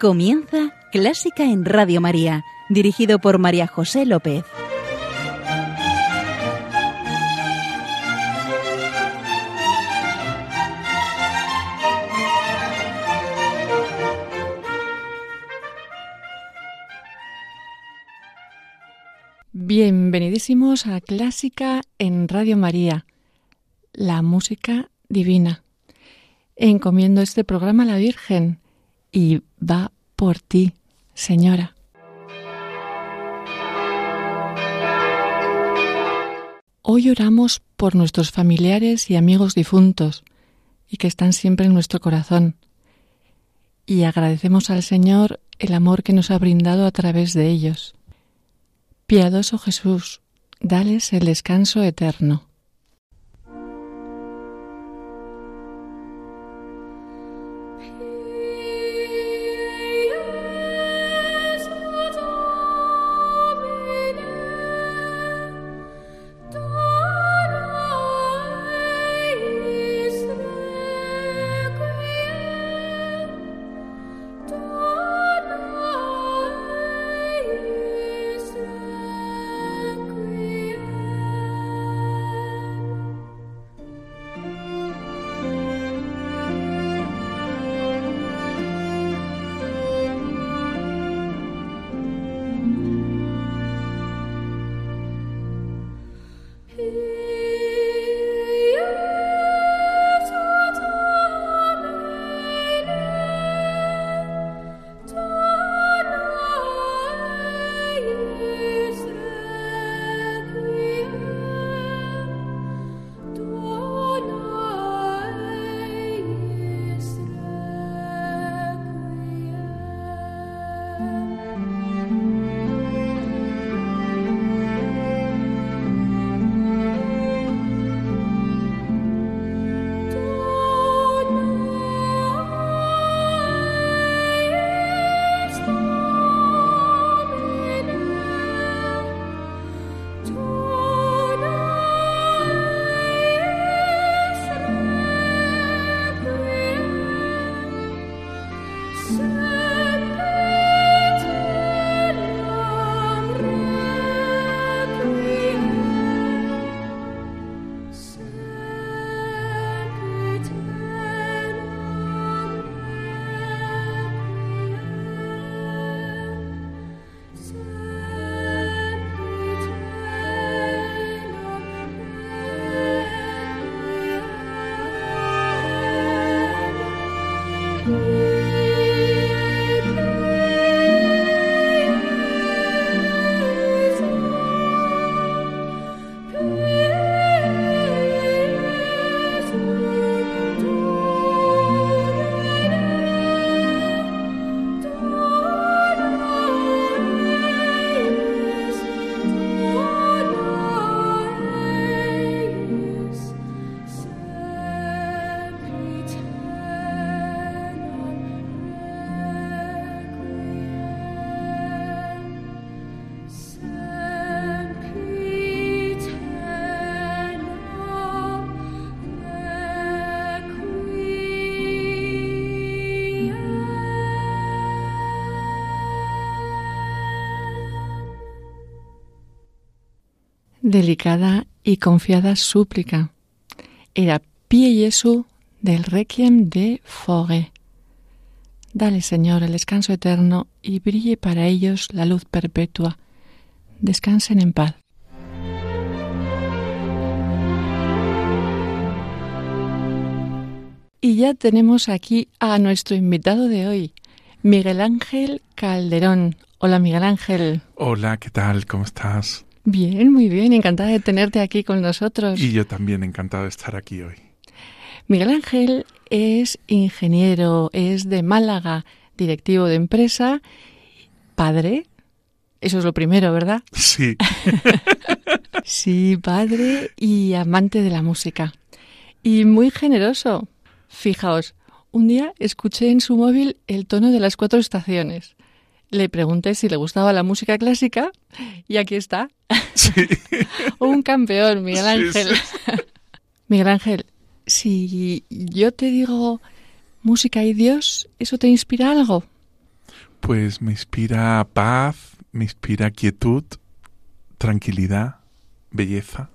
Comienza Clásica en Radio María, dirigido por María José López. Bienvenidísimos a Clásica en Radio María, la música divina. Encomiendo este programa a la Virgen y va por ti, Señora. Hoy oramos por nuestros familiares y amigos difuntos y que están siempre en nuestro corazón. Y agradecemos al Señor el amor que nos ha brindado a través de ellos. Piadoso Jesús, dales el descanso eterno. Delicada y confiada súplica. Era Pie Jesu del Requiem de Fogue. Dale, Señor, el descanso eterno y brille para ellos la luz perpetua. Descansen en paz. Y ya tenemos aquí a nuestro invitado de hoy, Miguel Ángel Calderón. Hola, Miguel Ángel. Hola, ¿qué tal? ¿Cómo estás? Bien, muy bien, encantada de tenerte aquí con nosotros. Y yo también encantado de estar aquí hoy. Miguel Ángel es ingeniero, es de Málaga, directivo de empresa, padre. Eso es lo primero, ¿verdad? Sí. sí, padre y amante de la música. Y muy generoso. Fijaos, un día escuché en su móvil el tono de las cuatro estaciones le pregunté si le gustaba la música clásica y aquí está. Sí. Un campeón, Miguel Ángel. Miguel Ángel, si yo te digo música y Dios, ¿eso te inspira algo? Pues me inspira paz, me inspira quietud, tranquilidad, belleza.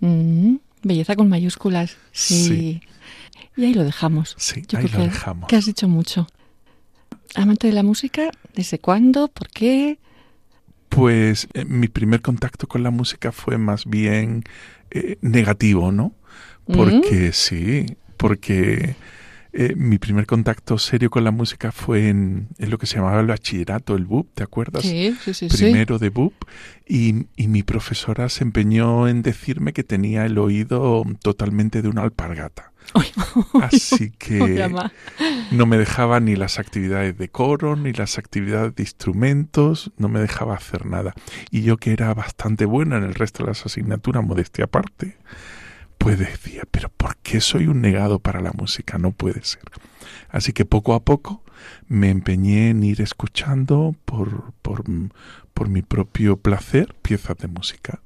Mm, belleza con mayúsculas. Sí. Sí. Y ahí lo dejamos. Sí, Yo ahí creo lo que, dejamos. que has dicho mucho. Amante de la música, ¿desde cuándo? ¿Por qué? Pues eh, mi primer contacto con la música fue más bien eh, negativo, ¿no? Porque sí, porque eh, mi primer contacto serio con la música fue en, en lo que se llamaba el bachillerato, el BUP, ¿te acuerdas? Sí, sí, sí. sí. Primero de BUP, y, y mi profesora se empeñó en decirme que tenía el oído totalmente de una alpargata. Así que no me dejaba ni las actividades de coro, ni las actividades de instrumentos, no me dejaba hacer nada. Y yo que era bastante buena en el resto de las asignaturas, modestia aparte, pues decía, pero ¿por qué soy un negado para la música? No puede ser. Así que poco a poco me empeñé en ir escuchando por, por, por mi propio placer piezas de música.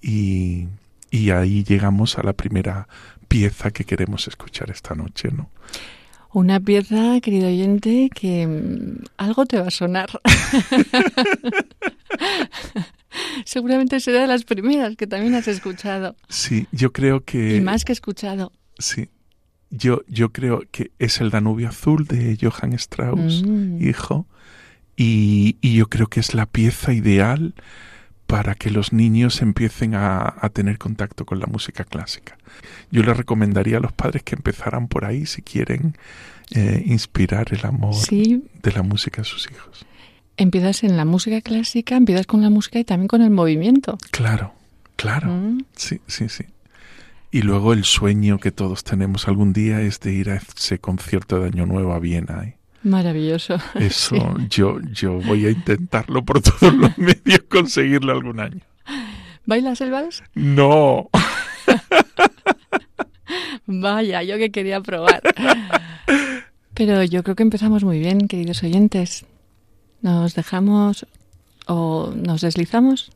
Y, y ahí llegamos a la primera pieza que queremos escuchar esta noche, ¿no? Una pieza, querido oyente, que mm, algo te va a sonar. Seguramente será de las primeras que también has escuchado. Sí, yo creo que y más que escuchado. sí. Yo yo creo que es el Danubio Azul de Johann Strauss, Mm. hijo, y, y yo creo que es la pieza ideal para que los niños empiecen a, a tener contacto con la música clásica. Yo les recomendaría a los padres que empezaran por ahí si quieren eh, inspirar el amor Sí, de la música a sus hijos. Empiezas en la música clásica, empiezas con la música y también con el movimiento. Claro, claro. Mm. Sí, sí, sí. Y luego el sueño que todos tenemos algún día es de ir a ese concierto de Año Nuevo a Viena. ¿eh? Maravilloso. Eso Sí. yo, yo voy a intentarlo por todos los medios conseguirlo algún año. ¿Bailas el vals? No. Vaya, yo que quería probar. Pero yo creo que empezamos muy bien, queridos oyentes. ¿Nos dejamos o nos deslizamos?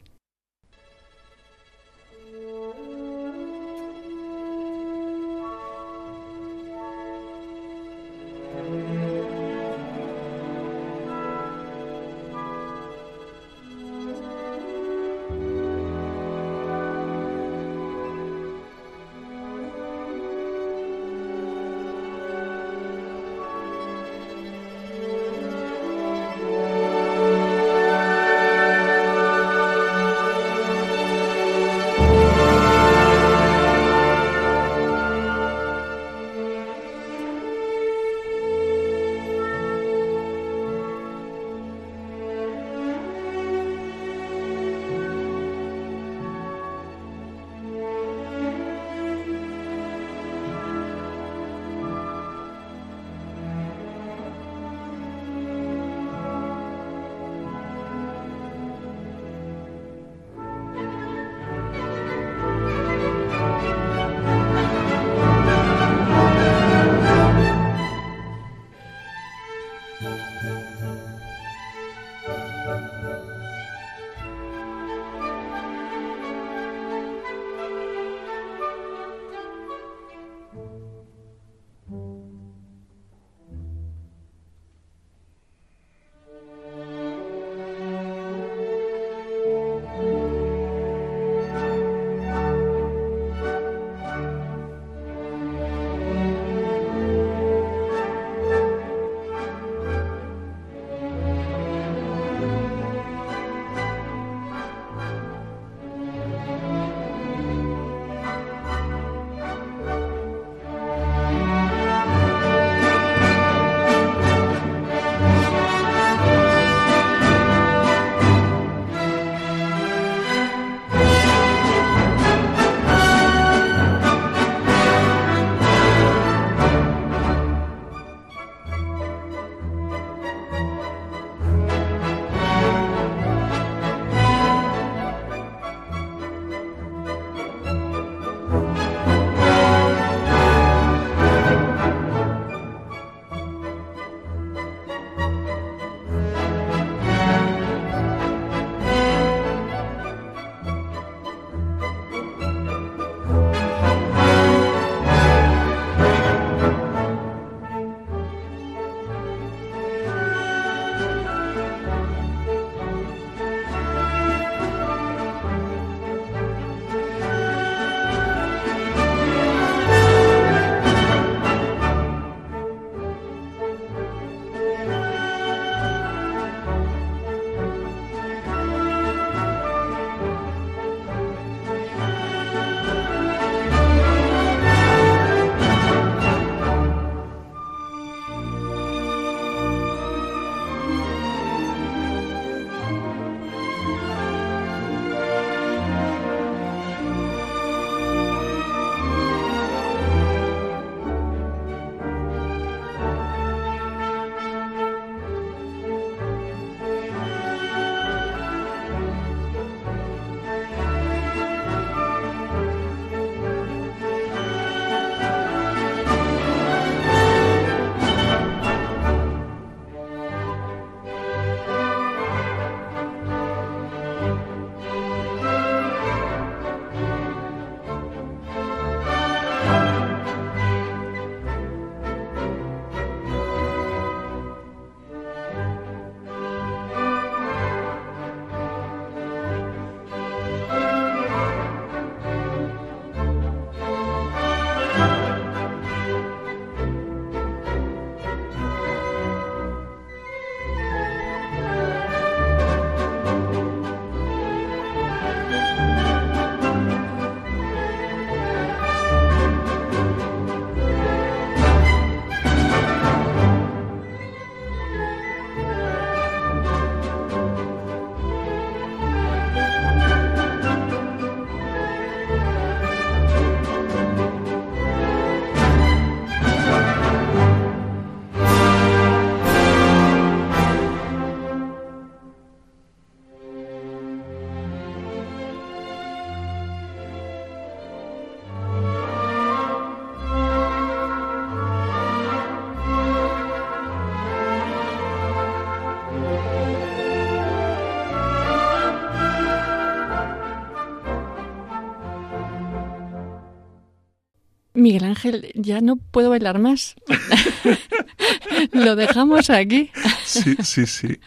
Miguel Ángel, ya no puedo bailar más. Lo dejamos aquí. Sí, sí, sí.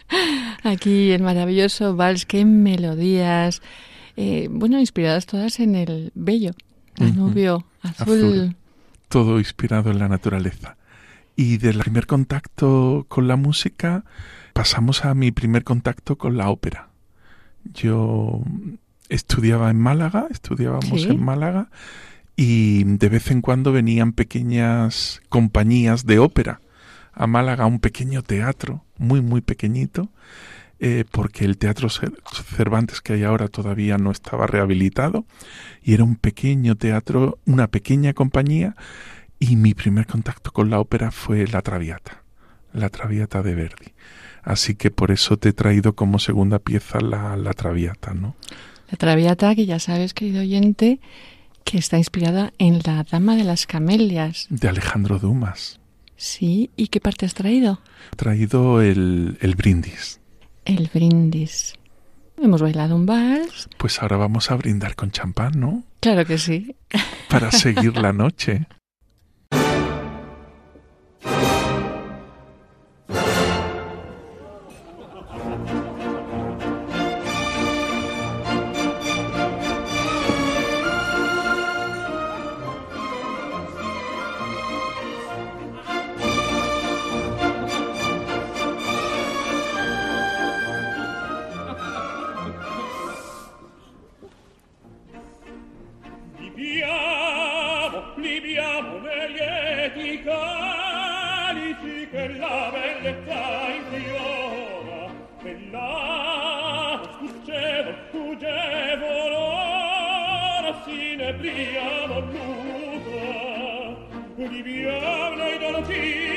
Aquí el maravilloso vals, qué melodías. Eh, bueno, inspiradas todas en el bello, Danubio, azul. Todo inspirado en la naturaleza. Y del primer contacto con la música pasamos a mi primer contacto con la ópera. Yo estudiaba en Málaga, estudiábamos en Málaga y de vez en cuando venían pequeñas compañías de ópera a Málaga, un pequeño teatro, muy, muy pequeñito, eh, porque el Teatro Cervantes que hay ahora todavía no estaba rehabilitado, y era un pequeño teatro, una pequeña compañía, y mi primer contacto con la ópera fue La Traviata, La Traviata de Verdi. Así que por eso te he traído como segunda pieza la, la Traviata, ¿no? La Traviata, que ya sabes, querido oyente, que está inspirada en La Dama de las Camelias. De Alejandro Dumas. Sí, ¿y qué parte has traído? Traído el, el brindis. El brindis. Hemos bailado un vals. Pues ahora vamos a brindar con champán, ¿no? Claro que sí. Para seguir la noche. libiamo, libiamo nei lieti calici che la bellezza infiora, che l'amo scuccevo, fuggevo l'ora, si ne briamo l'usa, libiamo nei dolci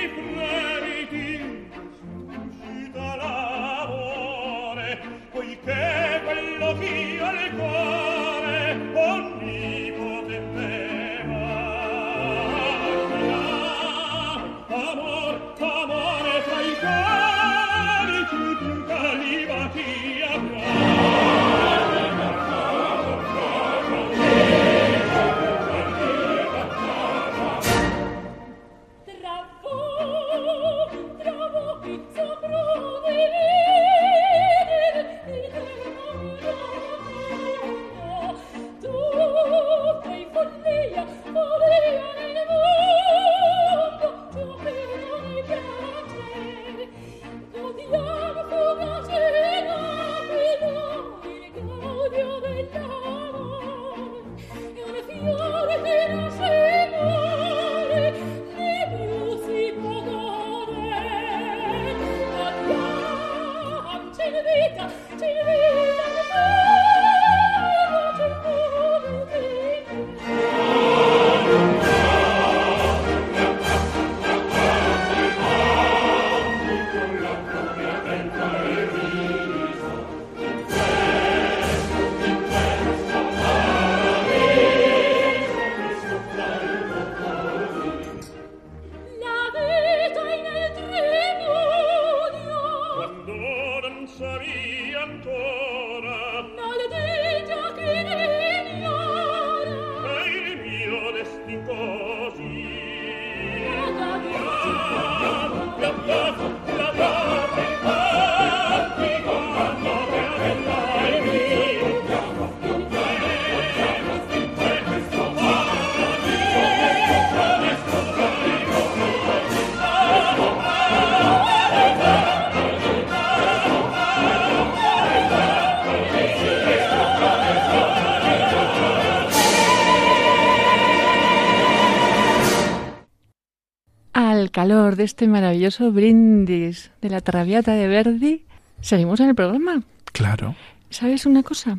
calor de este maravilloso brindis de la Traviata de Verdi, seguimos en el programa. Claro. ¿Sabes una cosa,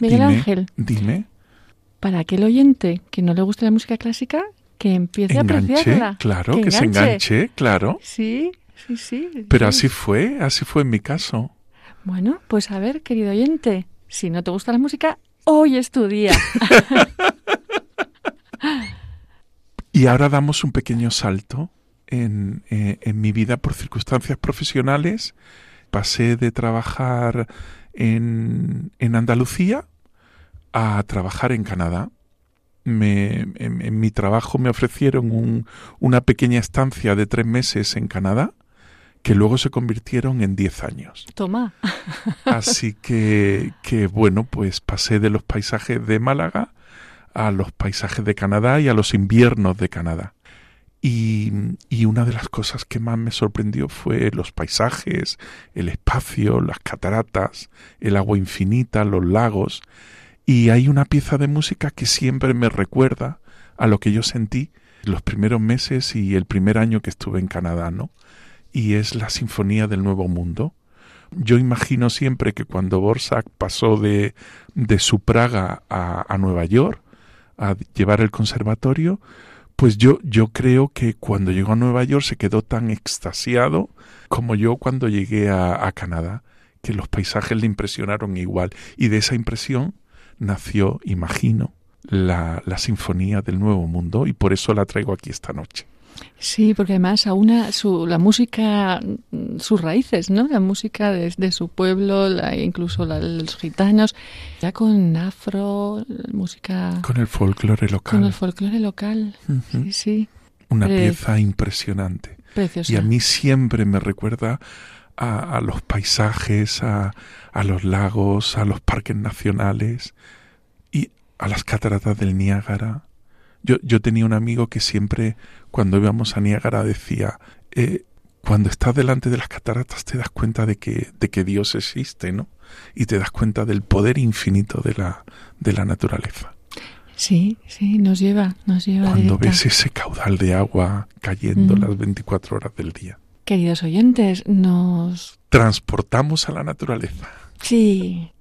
Miguel Ángel? Dime. Para aquel oyente que no le guste la música clásica, que empiece a apreciarla. Claro, que, se enganche, claro. Sí, sí, sí. Pero así fue, así fue en mi caso. Bueno, pues a ver, querido oyente, si no te gusta la música, hoy es tu día. y ahora damos un pequeño salto eh, en, mi vida por circunstancias profesionales. Pasé de trabajar en, en Andalucía a trabajar en Canadá. me, en, mi trabajo me ofrecieron un, una pequeña estancia de tres meses en Canadá que luego se convirtieron en diez años. Toma. Así que, que, bueno, pues pasé de los paisajes de Málaga a los paisajes de Canadá y a los inviernos de Canadá. Y, una de las cosas que más me sorprendió fue los paisajes, el espacio, las cataratas, el agua infinita, los lagos. Y hay una pieza de música que siempre me recuerda a lo que yo sentí los primeros meses y el primer año que estuve en Canadá, ¿no? Y es la Sinfonía del Nuevo Mundo. Yo imagino siempre que cuando Borsak pasó de, de su Praga a, a Nueva York a llevar el conservatorio, pues yo, yo creo que cuando llegó a Nueva York se quedó tan extasiado como yo cuando llegué a, a Canadá, que los paisajes le impresionaron igual. Y de esa impresión nació, imagino, la, la Sinfonía del Nuevo Mundo y por eso la traigo aquí esta noche. Sí, porque además aúna su, la música, sus raíces, ¿no? La música de, su pueblo, la, incluso la, los gitanos, ya con afro, música... Con el folclore local. Con el folclore local, sí, sí. Una pieza impresionante. Preciosa. Y a mí siempre me recuerda a, a los paisajes, a, a los lagos, a los parques nacionales y a las cataratas del Niágara. Yo, yo tenía un amigo que siempre, cuando íbamos a Niágara, decía, eh, cuando estás delante de las cataratas te das cuenta de que, de que Dios existe, ¿no? Y te das cuenta del poder infinito de la, de la naturaleza. Sí, sí, nos lleva, nos lleva. Cuando ves ese caudal de agua cayendo mm. las 24 horas del día. Queridos oyentes, nos transportamos a la naturaleza. Sí.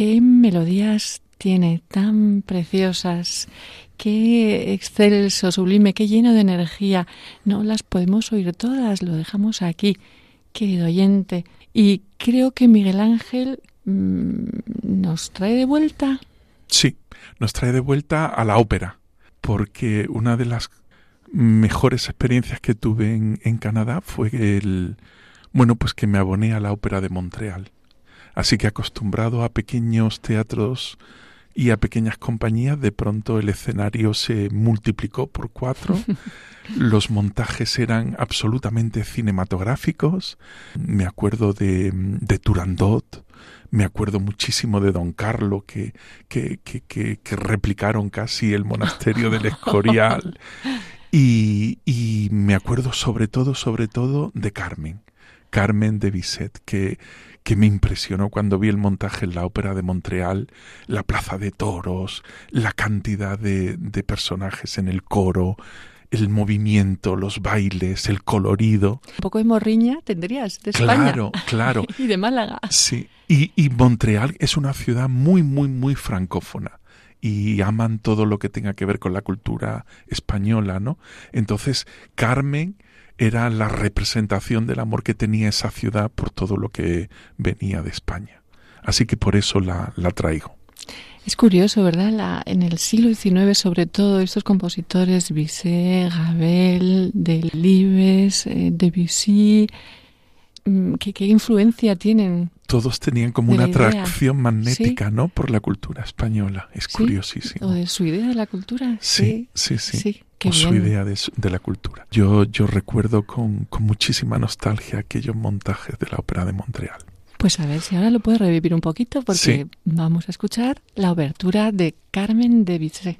Qué melodías tiene tan preciosas, qué excelso, sublime, qué lleno de energía. No las podemos oír todas, lo dejamos aquí, querido oyente. Y creo que Miguel Ángel mm, nos trae de vuelta. Sí, nos trae de vuelta a la ópera, porque una de las mejores experiencias que tuve en, en Canadá fue el, bueno, pues que me aboné a la ópera de Montreal. Así que acostumbrado a pequeños teatros y a pequeñas compañías, de pronto el escenario se multiplicó por cuatro. Los montajes eran absolutamente cinematográficos. Me acuerdo de, de Turandot, me acuerdo muchísimo de Don Carlo, que, que, que, que, replicaron casi el monasterio del Escorial. Y, y me acuerdo sobre todo, sobre todo de Carmen. Carmen de Bizet, que que me impresionó cuando vi el montaje en la Ópera de Montreal, la plaza de toros, la cantidad de, de personajes en el coro, el movimiento, los bailes, el colorido. Un poco de morriña tendrías de España. Claro, claro. y de Málaga. Sí. Y, y Montreal es una ciudad muy, muy, muy francófona y aman todo lo que tenga que ver con la cultura española, ¿no? Entonces, Carmen era la representación del amor que tenía esa ciudad por todo lo que venía de España. Así que por eso la, la traigo. Es curioso, ¿verdad? En el siglo XIX, sobre todo, estos compositores, Bizet, Gabel, Delibes, eh, Debussy, mm, ¿qué, ¿qué, influencia tienen? Todos tenían como una atracción magnética, ¿Sí? ¿no? Por la cultura española. Es ¿Sí? curiosísimo. ¿O de su idea de la cultura? Sí, sí, sí. o su idea de, de, la cultura. Yo, yo recuerdo con, con muchísima nostalgia aquellos montajes de la Ópera de Montreal. Pues a ver si ahora lo puedes revivir un poquito porque Sí. vamos a escuchar la obertura de Carmen de Bizet.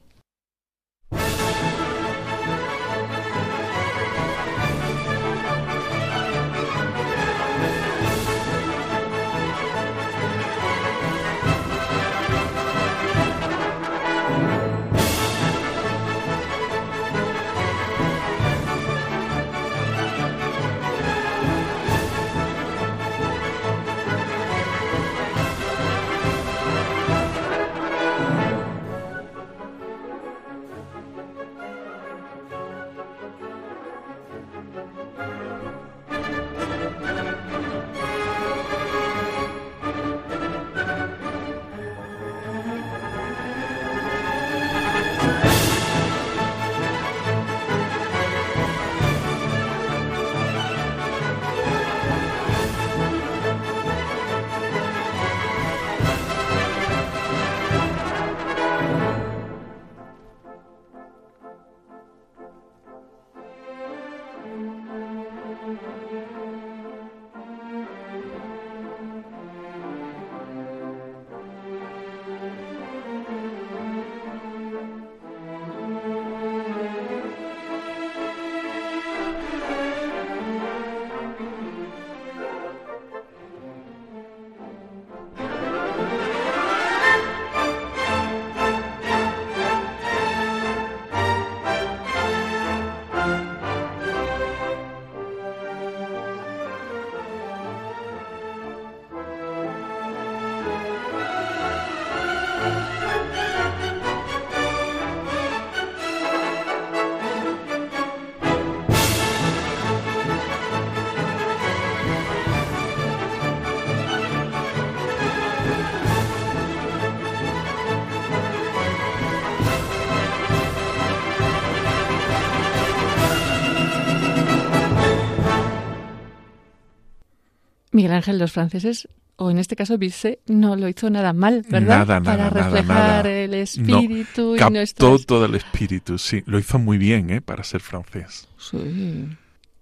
Miguel Ángel, los franceses, o en este caso Bizet, no lo hizo nada mal, ¿verdad? Nada, nada, Para reflejar nada. el espíritu No, y captó nuestras... todo el espíritu, sí. Lo hizo muy bien, ¿eh? Para ser francés. Sí.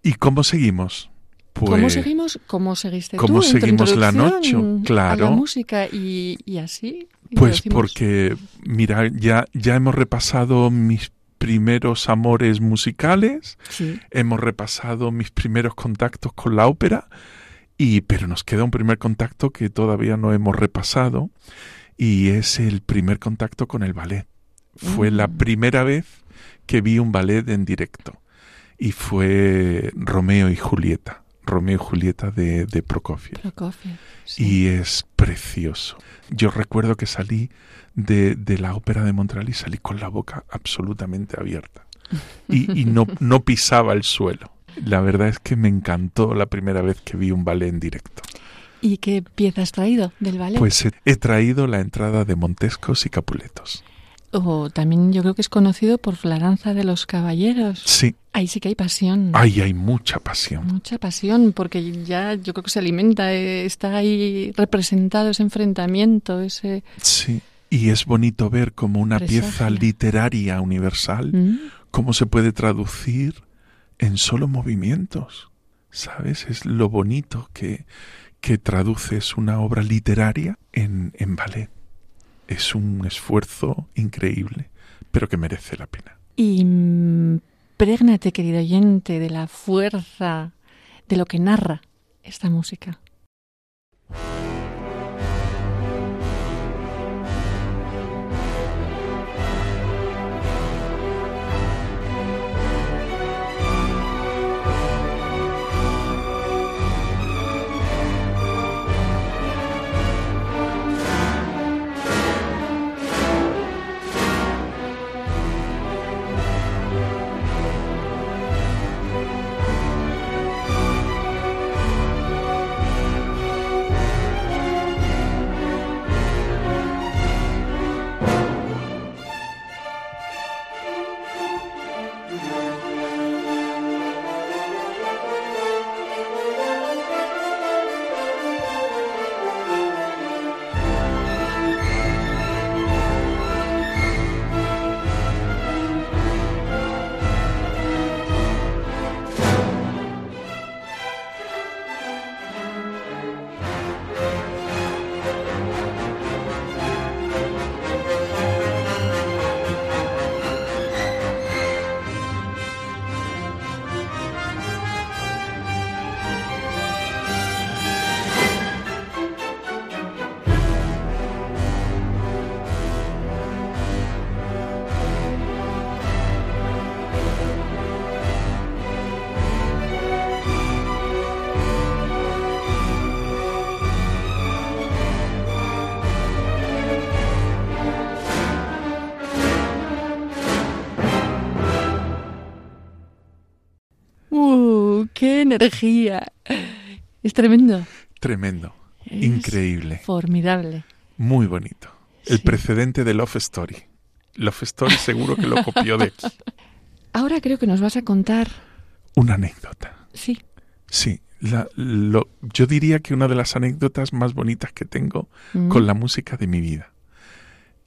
¿Y cómo seguimos? Pues, ¿Cómo seguimos? ¿Cómo seguiste ¿Cómo tú en tu seguimos la noche? Claro. A la música y, y así. Pues porque, mira, ya, ya hemos repasado mis primeros amores musicales, Sí. hemos repasado mis primeros contactos con la ópera, y, pero nos queda un primer contacto que todavía no hemos repasado, y es el primer contacto con el ballet. Fue la Mm. primera vez que vi un ballet en directo, y fue Romeo y Julieta. Romeo y Julieta de, de Prokofiev. Prokofiev, sí. Y es precioso. Yo recuerdo que salí de, de la ópera de Montreal y salí con la boca absolutamente abierta. Y, y no, no pisaba el suelo. La verdad es que me encantó la primera vez que vi un ballet en directo. ¿Y qué pieza has traído del ballet? Pues he, he traído la entrada de Montescos y Capuletos. O también yo creo que es conocido por la danza de los caballeros. Sí, Ahí sí que hay pasión. ahí hay mucha pasión. Mucha pasión, porque ya yo creo que se alimenta, eh, está ahí representado ese enfrentamiento, ese... Sí. Y es bonito ver como una pieza literaria universal, ¿Mm? cómo se puede traducir en solo movimientos. ¿Sabes? Es lo bonito que, que traduces una obra literaria en, en ballet. Es un esfuerzo increíble, pero que merece la pena. Y prégnate, querido oyente, de la fuerza de lo que narra esta música. Energía! Es tremendo. Tremendo, Es increíble, Formidable. muy bonito. El Sí. precedente de Love Story. Love Story seguro que lo copió de aquí. Ahora creo que nos vas a contar. Una anécdota. Sí. Sí, la- lo- yo diría que una de las anécdotas más bonitas que tengo Mm. con la música de mi vida.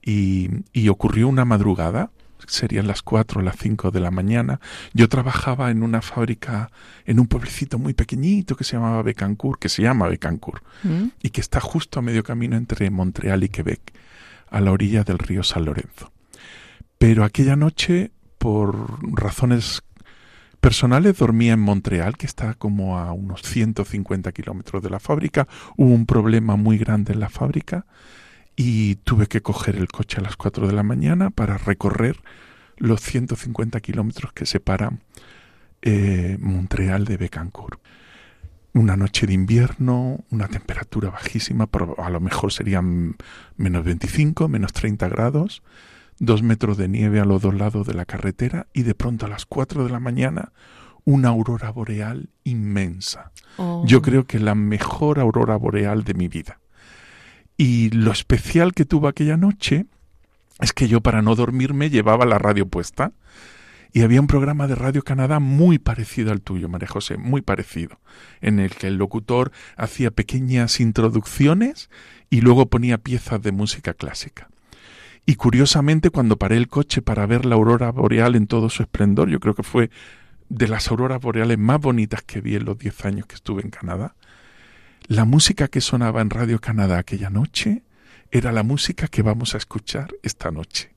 Y, y ocurrió una madrugada, serían las 4 o las 5 de la mañana. Yo trabajaba en una fábrica en un pueblecito muy pequeñito que se llamaba Becancourt, que se llama Becancourt, Mm. y que está justo a medio camino entre Montreal y Quebec, a la orilla del río San Lorenzo. Pero aquella noche, por razones personales, dormía en Montreal, que está como a unos 150 kilómetros de la fábrica. Hubo un problema muy grande en la fábrica y tuve que coger el coche a las 4 de la mañana para recorrer los 150 kilómetros que separan eh, Montreal de Becancourt. Una noche de invierno, una temperatura bajísima, pero a lo mejor serían menos 25, menos 30 grados, dos metros de nieve a los dos lados de la carretera y de pronto a las 4 de la mañana una aurora boreal inmensa. Oh. Yo creo que la mejor aurora boreal de mi vida. Y lo especial que tuvo aquella noche es que yo para no dormirme llevaba la radio puesta y había un programa de Radio Canadá muy parecido al tuyo, María José, muy parecido, en el que el locutor hacía pequeñas introducciones y luego ponía piezas de música clásica. Y curiosamente, cuando paré el coche para ver la aurora boreal en todo su esplendor, yo creo que fue de las auroras boreales más bonitas que vi en los 10 años que estuve en Canadá, la música que sonaba en Radio Canadá aquella noche era la música que vamos a escuchar esta noche.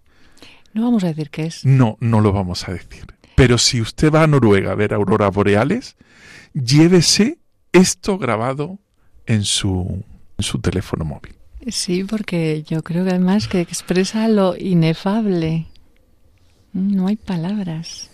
No vamos a decir qué es. No, no lo vamos a decir. Pero si usted va a Noruega a ver auroras boreales, llévese esto grabado en su, en su teléfono móvil. Sí, porque yo creo que además que expresa lo inefable. No hay palabras.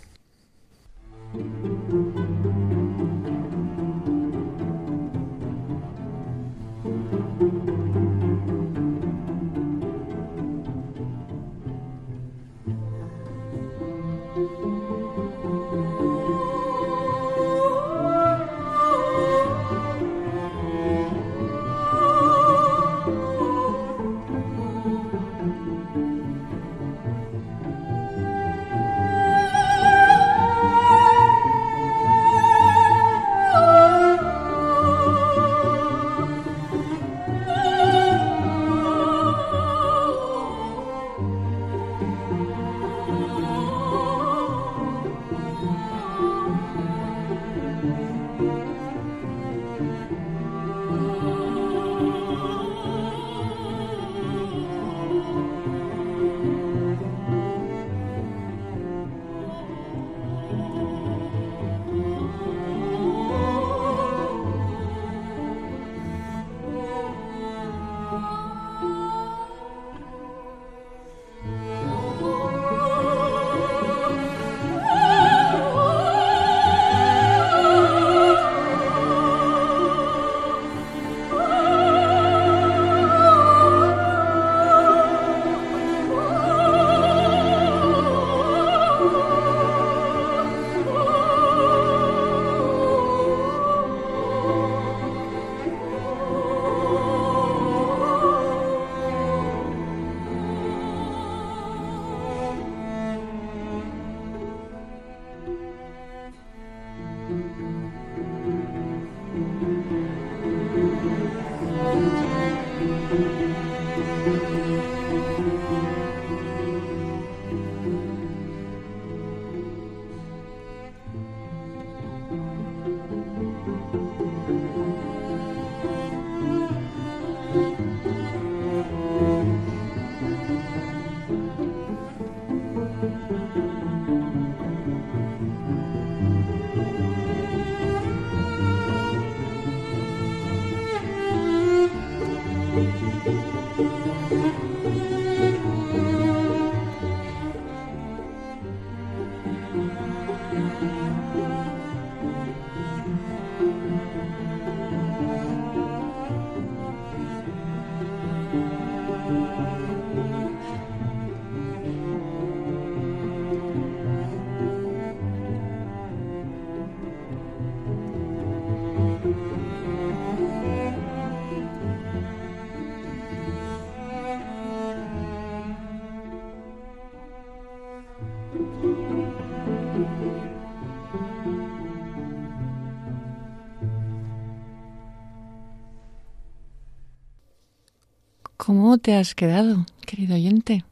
¿Cómo te has quedado, querido oyente?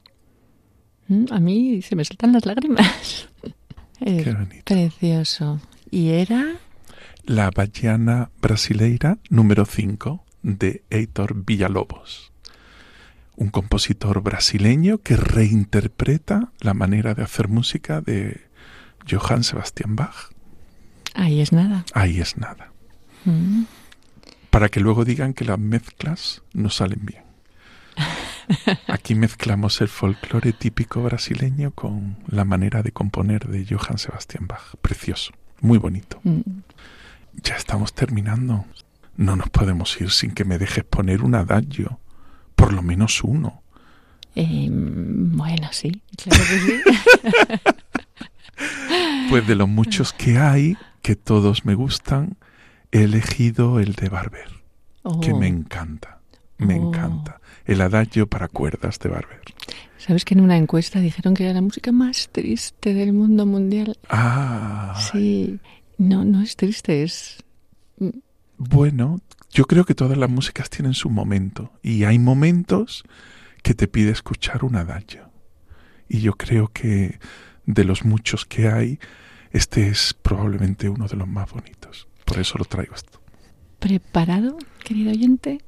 Mm, A mí se me saltan las lágrimas. Es Qué bonito. precioso. Y era La Baiana Brasileira número 5 de Heitor Villalobos. Un compositor brasileño que reinterpreta la manera de hacer música de Johann Sebastian Bach. ahí es nada. Ahí es nada. Mm. Para que luego digan que las mezclas no salen bien. Aquí mezclamos el folclore típico brasileño con la manera de componer de Johann Sebastian Bach. Precioso, muy bonito. Mm. Ya estamos terminando. No nos podemos ir sin que me dejes poner un adagio. Por lo menos uno. Eh, bueno, sí, claro que sí. Pues de los muchos que hay, que todos me gustan, he elegido el de Barber, que Oh, me encanta. Me Oh. encanta. El adagio para cuerdas de Barber. ¿Sabes que en una encuesta dijeron que era la música más triste del mundo mundial? Ah, Sí, no, no es triste, es... bueno, yo creo que todas las músicas tienen su momento. Y hay momentos que te pide escuchar un adagio. Y yo creo que de los muchos que hay, este es probablemente uno de los más bonitos. Por eso lo traigo esto. ¿Preparado, querido oyente?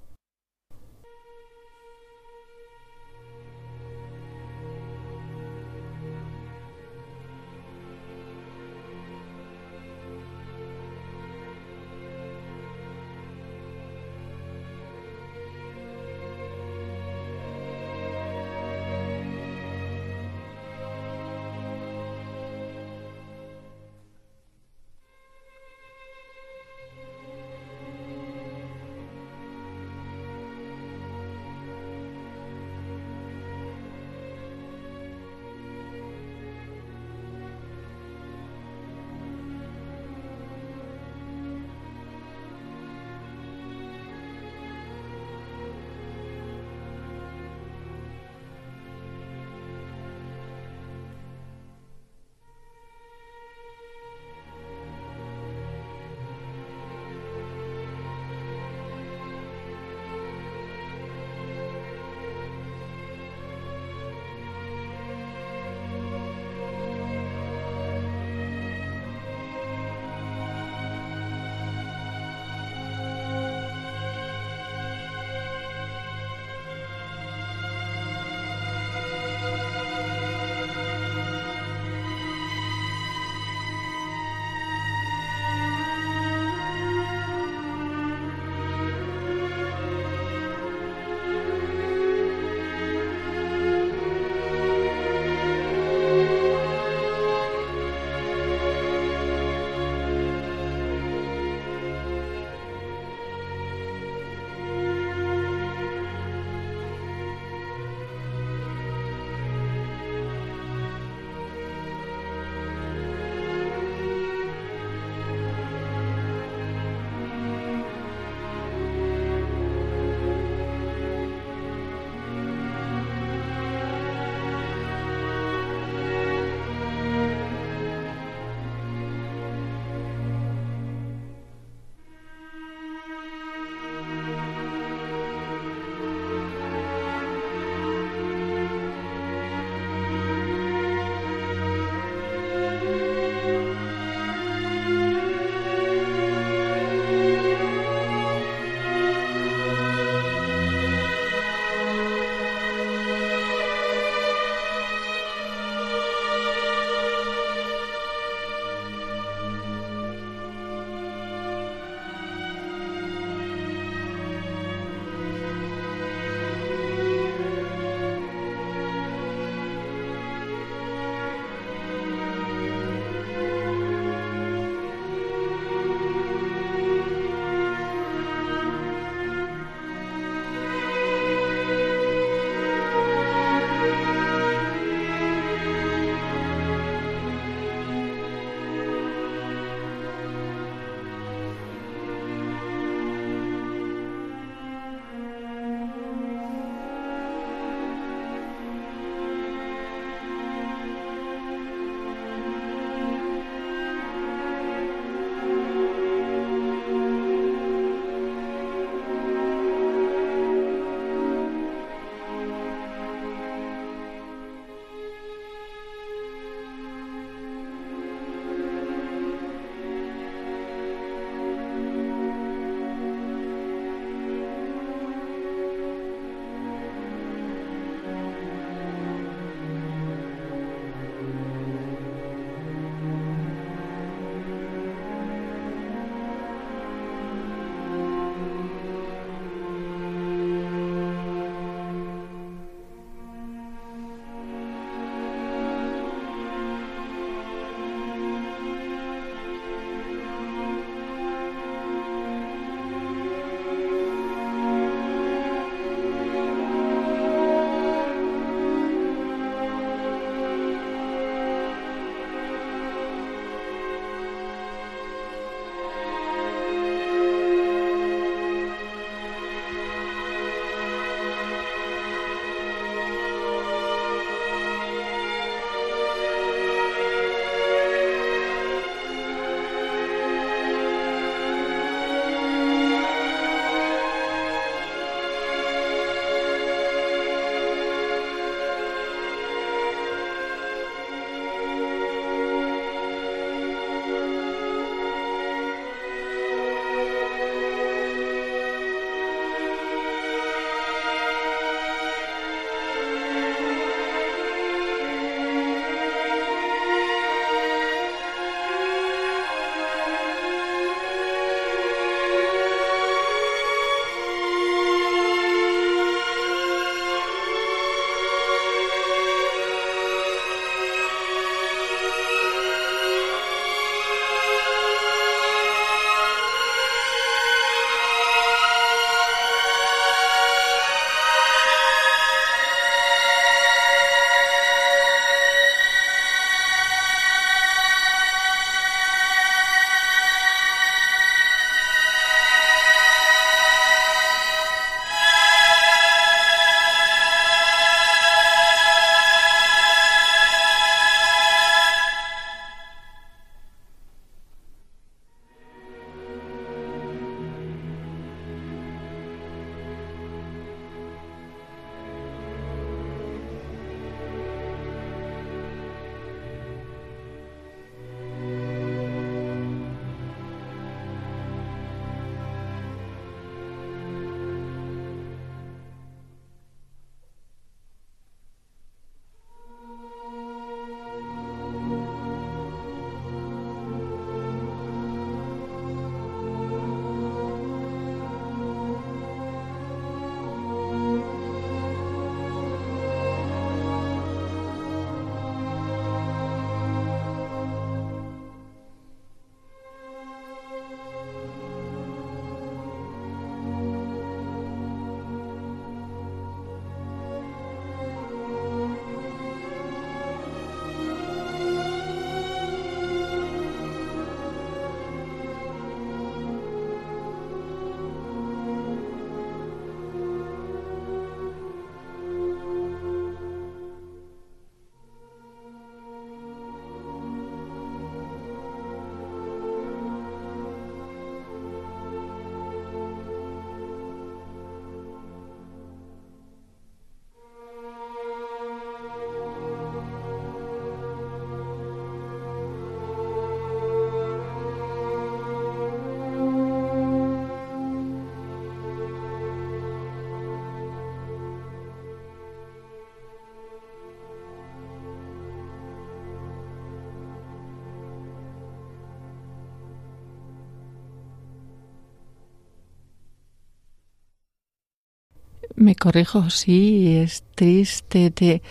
Me corrijo, sí, es triste, te,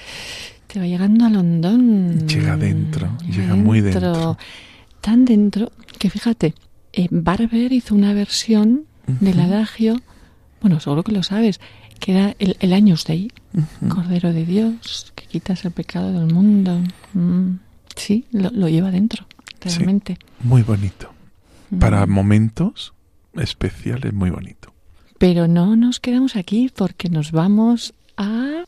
te va llegando al hondón. Llega dentro, llega muy dentro. Tan dentro que fíjate, eh, Barber hizo una versión del adagio, bueno, seguro que lo sabes, que era el, el Años Dei, Cordero de Dios, que quitas el pecado del mundo. Mm, sí, lo, lleva dentro, realmente. muy bonito. Para mm. momentos especiales, muy bonito. Pero no nos quedamos aquí porque nos vamos a...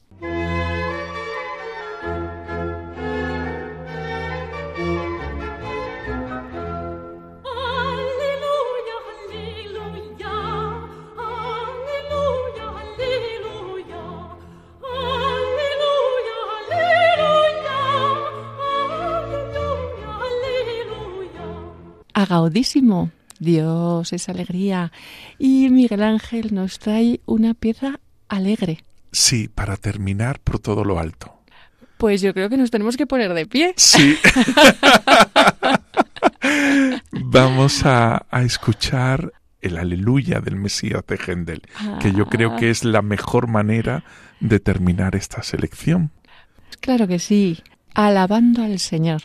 Agaudísimo. Dios es alegría. Y Miguel Ángel nos trae una pieza alegre. Sí, para terminar por todo lo alto. Pues yo creo que nos tenemos que poner de pie. Sí. Vamos a, escuchar el aleluya del Mesías de Gendel, que yo creo que es la mejor manera de terminar esta selección. Claro que sí, alabando al Señor.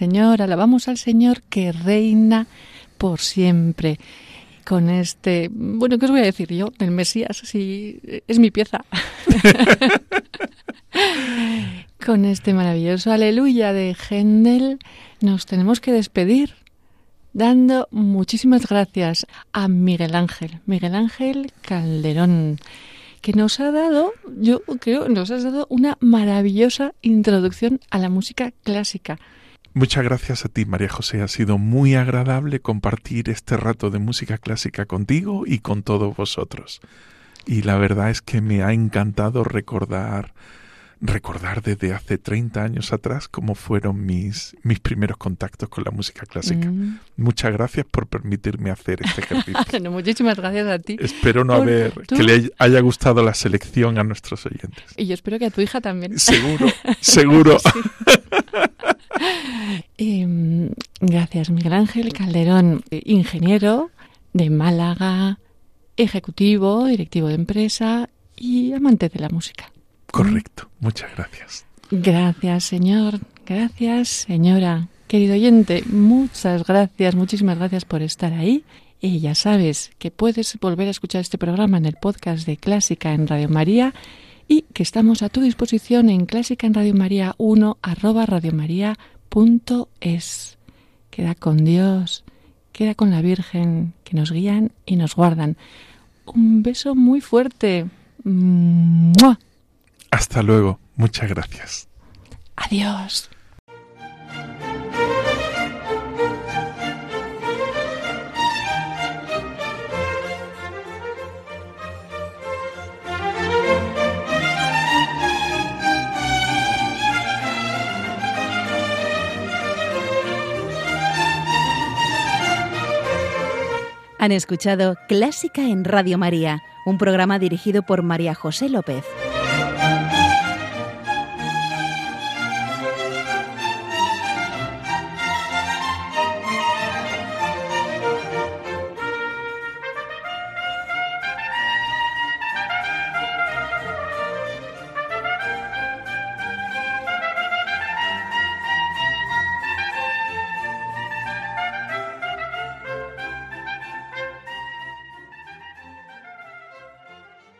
Señor, alabamos al Señor que reina por siempre. Con este, bueno, ¿qué os voy a decir yo del Mesías? Si es mi pieza. Con este maravilloso aleluya de Händel nos tenemos que despedir dando muchísimas gracias a Miguel Ángel, Miguel Ángel Calderón, que nos ha dado, yo creo, nos has dado una maravillosa introducción a la música clásica. Muchas gracias a ti, María José. Ha sido muy agradable compartir este rato de música clásica contigo y con todos vosotros. Y la verdad es que me ha encantado recordar recordar desde hace 30 años atrás cómo fueron mis, mis primeros contactos con la música clásica. Mm. Muchas gracias por permitirme hacer este ejercicio. muchísimas gracias a ti. Espero no haber que le haya gustado la selección a nuestros oyentes. Y yo espero que a tu hija también. Seguro, seguro. Em, gracias, Miguel Ángel Calderón, ingeniero de Málaga, ejecutivo, directivo de empresa y amante de la música. Correcto. Muchas gracias. Gracias, señor. Gracias, señora. Querido oyente, muchas gracias, muchísimas gracias por estar ahí. Y ya sabes que puedes volver a escuchar este programa en el podcast de Clásica en Radio María y que estamos a tu disposición en Clásica en Radio María 1 arroba radiomaria.es. Queda con Dios, queda con la Virgen, que nos guían y nos guardan. Un beso muy fuerte. Hasta luego. Muchas gracias. Adiós. Han escuchado Clásica en Radio María, un programa dirigido por María José López.